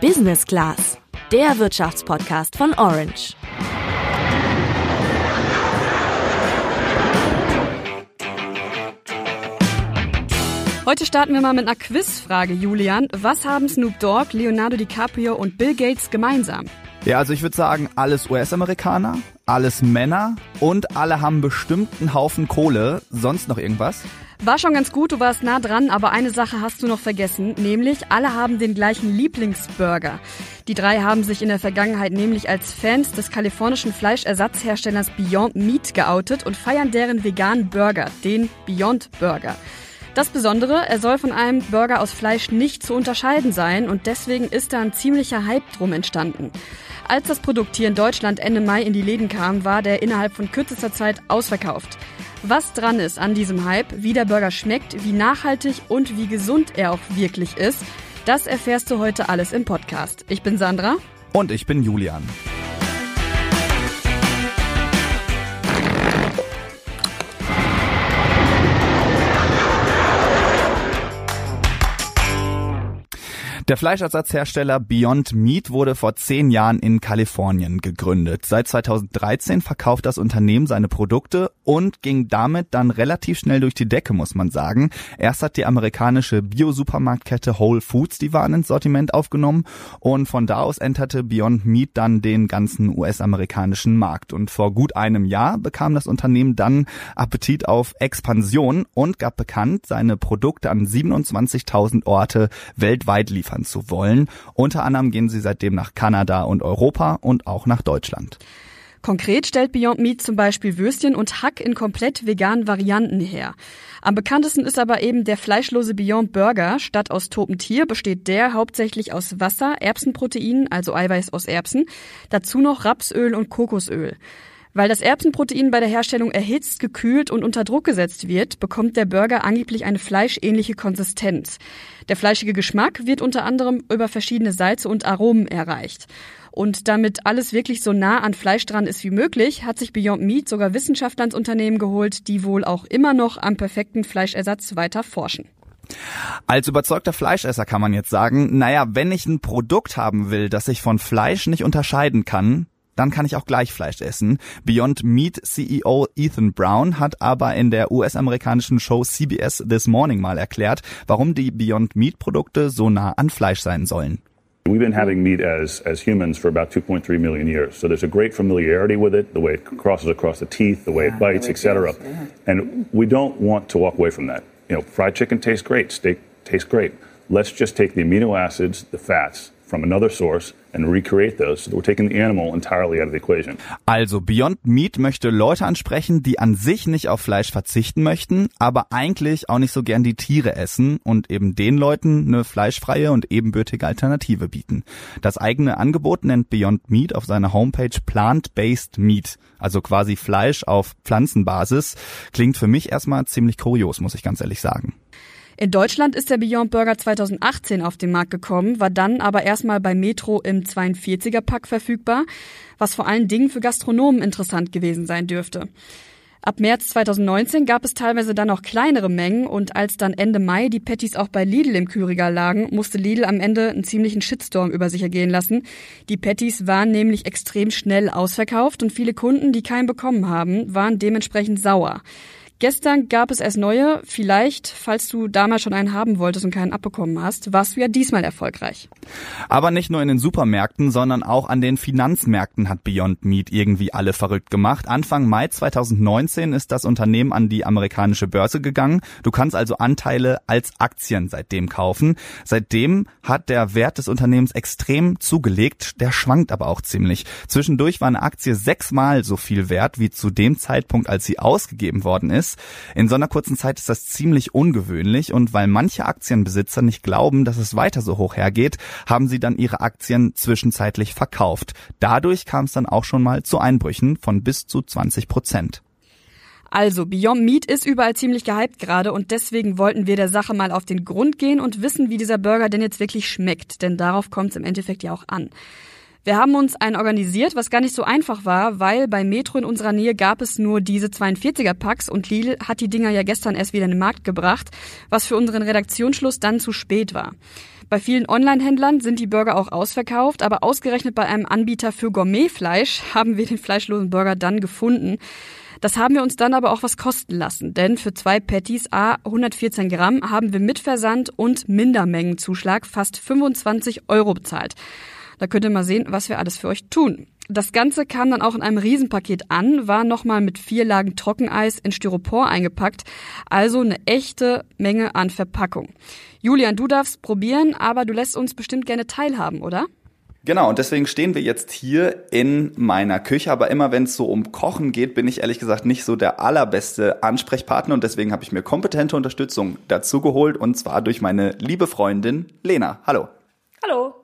Business Class, der Wirtschaftspodcast von Orange. Heute starten wir mal mit einer Quizfrage, Julian. Was haben Snoop Dogg, Leonardo DiCaprio und Bill Gates gemeinsam? Ja, also ich würde sagen, alles US-Amerikaner, alles Männer und alle haben bestimmt einen Haufen Kohle. Sonst noch irgendwas? War schon ganz gut, du warst nah dran, aber eine Sache hast du noch vergessen, nämlich alle haben den gleichen Lieblingsburger. Die drei haben sich in der Vergangenheit nämlich als Fans des kalifornischen Fleischersatzherstellers Beyond Meat geoutet und feiern deren veganen Burger, den Beyond Burger. Das Besondere, er soll von einem Burger aus Fleisch nicht zu unterscheiden sein und deswegen ist da ein ziemlicher Hype drum entstanden. Als das Produkt hier in Deutschland Ende Mai in die Läden kam, war der innerhalb von kürzester Zeit ausverkauft. Was dran ist an diesem Hype, wie der Burger schmeckt, wie nachhaltig und wie gesund er auch wirklich ist, das erfährst du heute alles im Podcast. Ich bin Sandra. Und ich bin Julian. Der Fleischersatzhersteller Beyond Meat wurde vor zehn Jahren in Kalifornien gegründet. Seit 2013 verkauft das Unternehmen seine Produkte und ging damit dann relativ schnell durch die Decke, muss man sagen. Erst hat die amerikanische Bio-Supermarktkette Whole Foods die Waren ins Sortiment aufgenommen und von da aus enterte Beyond Meat dann den ganzen US-amerikanischen Markt. Und vor gut einem Jahr bekam das Unternehmen dann Appetit auf Expansion und gab bekannt, seine Produkte an 27.000 Orte weltweit liefern zu wollen. Unter anderem gehen sie seitdem nach Kanada und Europa und auch nach Deutschland. Konkret stellt Beyond Meat zum Beispiel Würstchen und Hack in komplett veganen Varianten her. Am bekanntesten ist aber eben der fleischlose Beyond Burger. Statt aus totem Tier besteht der hauptsächlich aus Wasser, Erbsenproteinen, also Eiweiß aus Erbsen, dazu noch Rapsöl und Kokosöl. Weil das Erbsenprotein bei der Herstellung erhitzt, gekühlt und unter Druck gesetzt wird, bekommt der Burger angeblich eine fleischähnliche Konsistenz. Der fleischige Geschmack wird unter anderem über verschiedene Salze und Aromen erreicht. Und damit alles wirklich so nah an Fleisch dran ist wie möglich, hat sich Beyond Meat sogar Wissenschaftler ins Unternehmen geholt, die wohl auch immer noch am perfekten Fleischersatz weiter forschen. Als überzeugter Fleischesser kann man jetzt sagen, naja, wenn ich ein Produkt haben will, das sich von Fleisch nicht unterscheiden kann, dann kann ich auch gleich Fleisch essen. Beyond Meat CEO Ethan Brown hat aber in der US-amerikanischen Show CBS This Morning mal erklärt, warum die Beyond Meat Produkte so nah an Fleisch sein sollen. We've been having meat as, as humans for about 2.3 million years. So there's a great familiarity with it, the way it crosses across the teeth, the way it bites, etc. And we don't want to walk away from that. You know, fried chicken tastes great, steak tastes great. Let's just take the amino acids, the fats, from another source and recreate those. So we're taking the animal entirely out of the equation. Also Beyond Meat möchte Leute ansprechen, die an sich nicht auf Fleisch verzichten möchten, aber eigentlich auch nicht so gern die Tiere essen und eben den Leuten eine fleischfreie und ebenbürtige Alternative bieten. Das eigene Angebot nennt Beyond Meat auf seiner Homepage Plant-Based Meat, also quasi Fleisch auf Pflanzenbasis. Klingt für mich erstmal ziemlich kurios, muss ich ganz ehrlich sagen. In Deutschland ist der Beyond Burger 2018 auf den Markt gekommen, war dann aber erstmal bei Metro im 42er Pack verfügbar, was vor allen Dingen für Gastronomen interessant gewesen sein dürfte. Ab März 2019 gab es teilweise dann noch kleinere Mengen und als dann Ende Mai die Patties auch bei Lidl im Kühlregal lagen, musste Lidl am Ende einen ziemlichen Shitstorm über sich ergehen lassen. Die Patties waren nämlich extrem schnell ausverkauft und viele Kunden, die keinen bekommen haben, waren dementsprechend sauer. Gestern gab es erst neue. Vielleicht, falls du damals schon einen haben wolltest und keinen abbekommen hast, warst du ja diesmal erfolgreich. Aber nicht nur in den Supermärkten, sondern auch an den Finanzmärkten hat Beyond Meat irgendwie alle verrückt gemacht. Anfang Mai 2019 ist das Unternehmen an die amerikanische Börse gegangen. Du kannst also Anteile als Aktien seitdem kaufen. Seitdem hat der Wert des Unternehmens extrem zugelegt. Der schwankt aber auch ziemlich. Zwischendurch war eine Aktie sechsmal so viel wert wie zu dem Zeitpunkt, als sie ausgegeben worden ist ist. In so einer kurzen Zeit ist das ziemlich ungewöhnlich und weil manche Aktienbesitzer nicht glauben, dass es weiter so hoch hergeht, haben sie dann ihre Aktien zwischenzeitlich verkauft. Dadurch kam es dann auch schon mal zu Einbrüchen von bis zu 20 Prozent. Also, Beyond Meat ist überall ziemlich gehypt gerade und deswegen wollten wir der Sache mal auf den Grund gehen und wissen, wie dieser Burger denn jetzt wirklich schmeckt, denn darauf kommt es im Endeffekt ja auch an. Wir haben uns einen organisiert, was gar nicht so einfach war, weil bei Metro in unserer Nähe gab es nur diese 42er Packs und Lidl hat die Dinger ja gestern erst wieder in den Markt gebracht, was für unseren Redaktionsschluss dann zu spät war. Bei vielen Online-Händlern sind die Burger auch ausverkauft, aber ausgerechnet bei einem Anbieter für Gourmetfleisch haben wir den fleischlosen Burger dann gefunden. Das haben wir uns dann aber auch was kosten lassen, denn für zwei Patties A 114 Gramm haben wir mit Versand und Mindermengenzuschlag fast 25 Euro bezahlt. Da könnt ihr mal sehen, was wir alles für euch tun. Das Ganze kam dann auch in einem Riesenpaket an, war nochmal mit vier Lagen Trockeneis in Styropor eingepackt. Also eine echte Menge an Verpackung. Julian, du darfst probieren, aber du lässt uns bestimmt gerne teilhaben, oder? Genau, und deswegen stehen wir jetzt hier in meiner Küche. Aber immer wenn es so um Kochen geht, bin ich ehrlich gesagt nicht so der allerbeste Ansprechpartner. Und deswegen habe ich mir kompetente Unterstützung dazu geholt. Und zwar durch meine liebe Freundin Lena. Hallo. Hallo.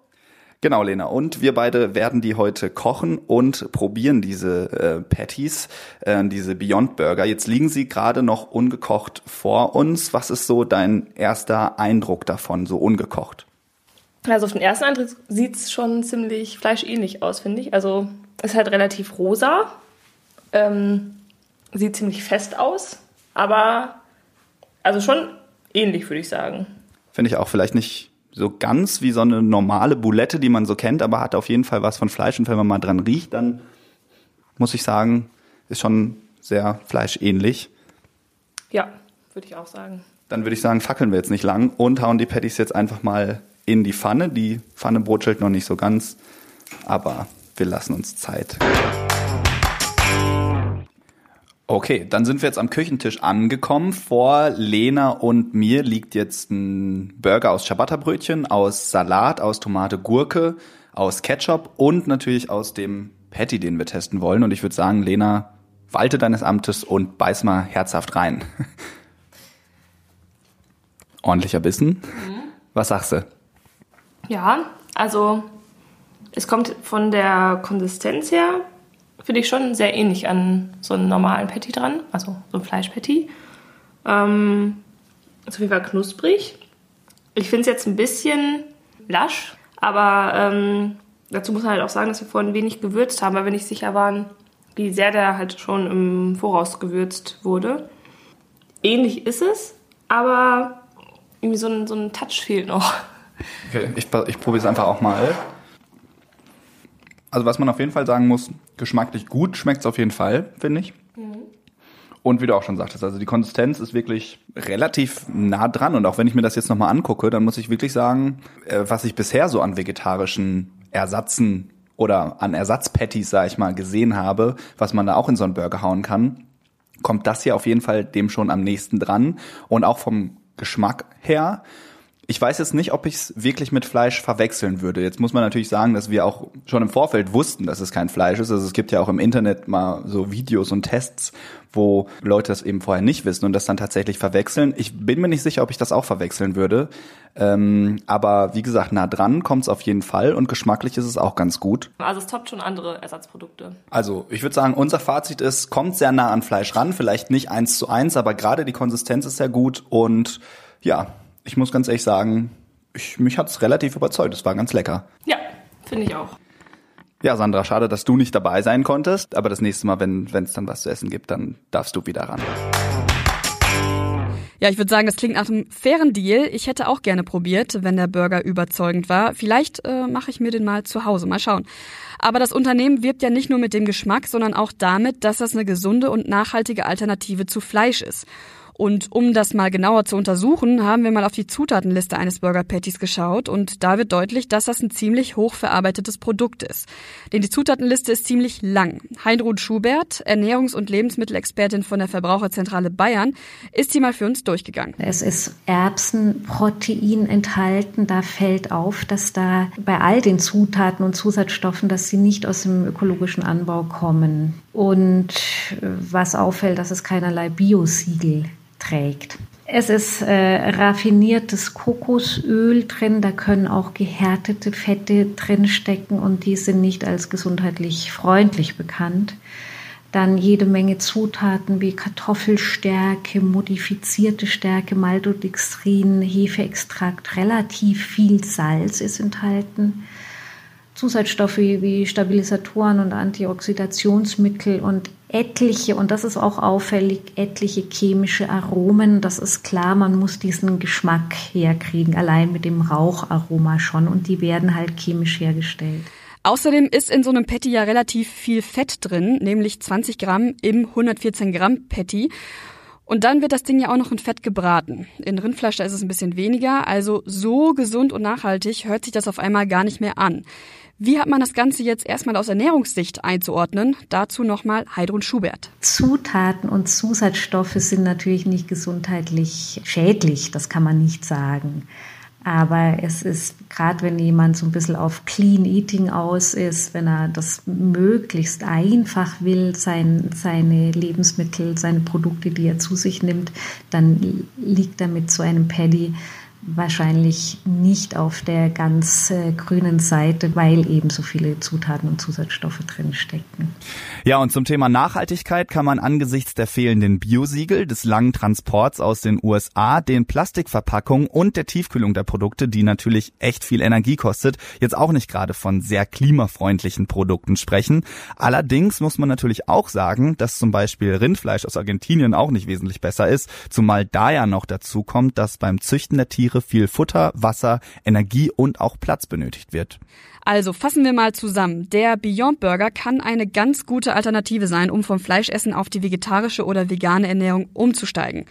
Genau, Lena. Und wir beide werden die heute kochen und probieren diese äh, Patties, äh, diese Beyond Burger. Jetzt liegen sie gerade noch ungekocht vor uns. Was ist so dein erster Eindruck davon, so ungekocht? Also auf den ersten Eindruck sieht es schon ziemlich fleischähnlich aus, finde ich. Also ist halt relativ rosa, ähm, sieht ziemlich fest aus, aber also schon ähnlich, würde ich sagen. Finde ich auch vielleicht nicht so ganz wie so eine normale Boulette, die man so kennt, aber hat auf jeden Fall was von Fleisch. Und wenn man mal dran riecht, dann muss ich sagen, ist schon sehr fleischähnlich. Ja, würde ich auch sagen. Dann würde ich sagen, fackeln wir jetzt nicht lang und hauen die Patties jetzt einfach mal in die Pfanne. Die Pfanne brutschelt noch nicht so ganz, aber wir lassen uns Zeit. Okay, dann sind wir jetzt am Küchentisch angekommen. Vor Lena und mir liegt jetzt ein Burger aus Ciabatta-Brötchen, aus Salat, aus Tomate, Gurke, aus Ketchup und natürlich aus dem Patty, den wir testen wollen. Und ich würde sagen, Lena, walte deines Amtes und beiß mal herzhaft rein. Ordentlicher Bissen. Mhm. Was sagst du? Ja, also es kommt von der Konsistenz her finde ich schon sehr ähnlich an so einen normalen Patty dran, also so ein Fleischpatty. Ähm, auf jeden Fall knusprig. Ich finde es jetzt ein bisschen lasch, aber ähm, dazu muss man halt auch sagen, dass wir vorhin wenig gewürzt haben, weil wir nicht sicher waren, wie sehr der halt schon im Voraus gewürzt wurde. Ähnlich ist es, aber irgendwie so ein, so ein Touch fehlt noch. Okay, ich, ich probiere es einfach auch mal. Also was man auf jeden Fall sagen muss, geschmacklich gut schmeckt es auf jeden Fall, finde ich. Mhm. Und wie du auch schon sagtest, also die Konsistenz ist wirklich relativ nah dran. Und auch wenn ich mir das jetzt nochmal angucke, dann muss ich wirklich sagen, äh, was ich bisher so an vegetarischen Ersatzen oder an Ersatzpatties, sag ich mal, gesehen habe, was man da auch in so einen Burger hauen kann, kommt das hier auf jeden Fall dem schon am nächsten dran. Und auch vom Geschmack her ich weiß jetzt nicht, ob ich es wirklich mit Fleisch verwechseln würde. Jetzt muss man natürlich sagen, dass wir auch schon im Vorfeld wussten, dass es kein Fleisch ist. Also es gibt ja auch im Internet mal so Videos und Tests, wo Leute das eben vorher nicht wissen und das dann tatsächlich verwechseln. Ich bin mir nicht sicher, ob ich das auch verwechseln würde. Ähm, aber wie gesagt, nah dran kommt es auf jeden Fall und geschmacklich ist es auch ganz gut. Also es toppt schon andere Ersatzprodukte. Also ich würde sagen, unser Fazit ist, kommt sehr nah an Fleisch ran, vielleicht nicht eins zu eins, aber gerade die Konsistenz ist sehr gut und ja, ich muss ganz ehrlich sagen, ich, mich hat's relativ überzeugt. Es war ganz lecker. Ja, finde ich auch. Ja, Sandra, schade, dass du nicht dabei sein konntest. Aber das nächste Mal, wenn es dann was zu essen gibt, dann darfst du wieder ran. Ja, ich würde sagen, das klingt nach einem fairen Deal. Ich hätte auch gerne probiert, wenn der Burger überzeugend war. Vielleicht äh, mache ich mir den mal zu Hause. Mal schauen. Aber das Unternehmen wirbt ja nicht nur mit dem Geschmack, sondern auch damit, dass das eine gesunde und nachhaltige Alternative zu Fleisch ist. Und um das mal genauer zu untersuchen, haben wir mal auf die Zutatenliste eines Burger Patties geschaut und da wird deutlich, dass das ein ziemlich hochverarbeitetes Produkt ist. Denn die Zutatenliste ist ziemlich lang. Heinrud Schubert, Ernährungs- und Lebensmittelexpertin von der Verbraucherzentrale Bayern, ist sie mal für uns durchgegangen. Es ist Erbsenprotein enthalten. Da fällt auf, dass da bei all den Zutaten und Zusatzstoffen, dass sie nicht aus dem ökologischen Anbau kommen. Und was auffällt, dass es keinerlei Biosiegel trägt. Es ist äh, raffiniertes Kokosöl drin, da können auch gehärtete Fette drinstecken und die sind nicht als gesundheitlich freundlich bekannt. Dann jede Menge Zutaten wie Kartoffelstärke, modifizierte Stärke, Maltodextrin, Hefeextrakt, relativ viel Salz ist enthalten. Zusatzstoffe wie Stabilisatoren und Antioxidationsmittel und etliche, und das ist auch auffällig, etliche chemische Aromen. Das ist klar, man muss diesen Geschmack herkriegen, allein mit dem Raucharoma schon. Und die werden halt chemisch hergestellt. Außerdem ist in so einem Patty ja relativ viel Fett drin, nämlich 20 Gramm im 114 Gramm Patty. Und dann wird das Ding ja auch noch in Fett gebraten. In Rindfleisch da ist es ein bisschen weniger, also so gesund und nachhaltig hört sich das auf einmal gar nicht mehr an. Wie hat man das Ganze jetzt erstmal aus Ernährungssicht einzuordnen? Dazu nochmal Heidrun Schubert. Zutaten und Zusatzstoffe sind natürlich nicht gesundheitlich schädlich, das kann man nicht sagen. Aber es ist, gerade wenn jemand so ein bisschen auf Clean Eating aus ist, wenn er das möglichst einfach will, sein, seine Lebensmittel, seine Produkte, die er zu sich nimmt, dann liegt er mit so einem Paddy wahrscheinlich nicht auf der ganz äh, grünen Seite, weil eben so viele Zutaten und Zusatzstoffe drin stecken. Ja, und zum Thema Nachhaltigkeit kann man angesichts der fehlenden Biosiegel, des langen Transports aus den USA, den Plastikverpackungen und der Tiefkühlung der Produkte, die natürlich echt viel Energie kostet, jetzt auch nicht gerade von sehr klimafreundlichen Produkten sprechen. Allerdings muss man natürlich auch sagen, dass zum Beispiel Rindfleisch aus Argentinien auch nicht wesentlich besser ist, zumal da ja noch dazu kommt, dass beim Züchten der Tiere Tiere viel Futter, Wasser, Energie und auch Platz benötigt wird. Also fassen wir mal zusammen. Der Beyond Burger kann eine ganz gute Alternative sein, um vom Fleischessen auf die vegetarische oder vegane Ernährung umzusteigen.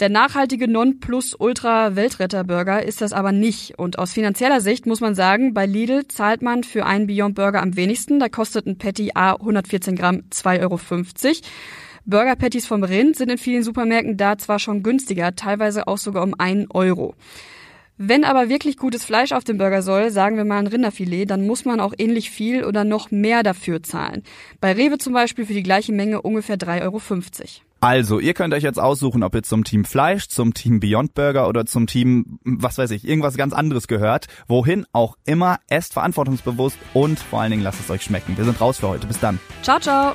Der nachhaltige Non-Plus-Ultra-Weltretter-Burger ist das aber nicht. Und aus finanzieller Sicht muss man sagen, bei Lidl zahlt man für einen Beyond Burger am wenigsten. Da kostet ein Patty A 114 Gramm 2,50 Euro. Burger Patties vom Rind sind in vielen Supermärkten da zwar schon günstiger, teilweise auch sogar um einen Euro. Wenn aber wirklich gutes Fleisch auf dem Burger soll, sagen wir mal ein Rinderfilet, dann muss man auch ähnlich viel oder noch mehr dafür zahlen. Bei Rewe zum Beispiel für die gleiche Menge ungefähr 3,50 Euro. Also, ihr könnt euch jetzt aussuchen, ob ihr zum Team Fleisch, zum Team Beyond Burger oder zum Team, was weiß ich, irgendwas ganz anderes gehört. Wohin auch immer, esst verantwortungsbewusst und vor allen Dingen lasst es euch schmecken. Wir sind raus für heute. Bis dann. Ciao, ciao.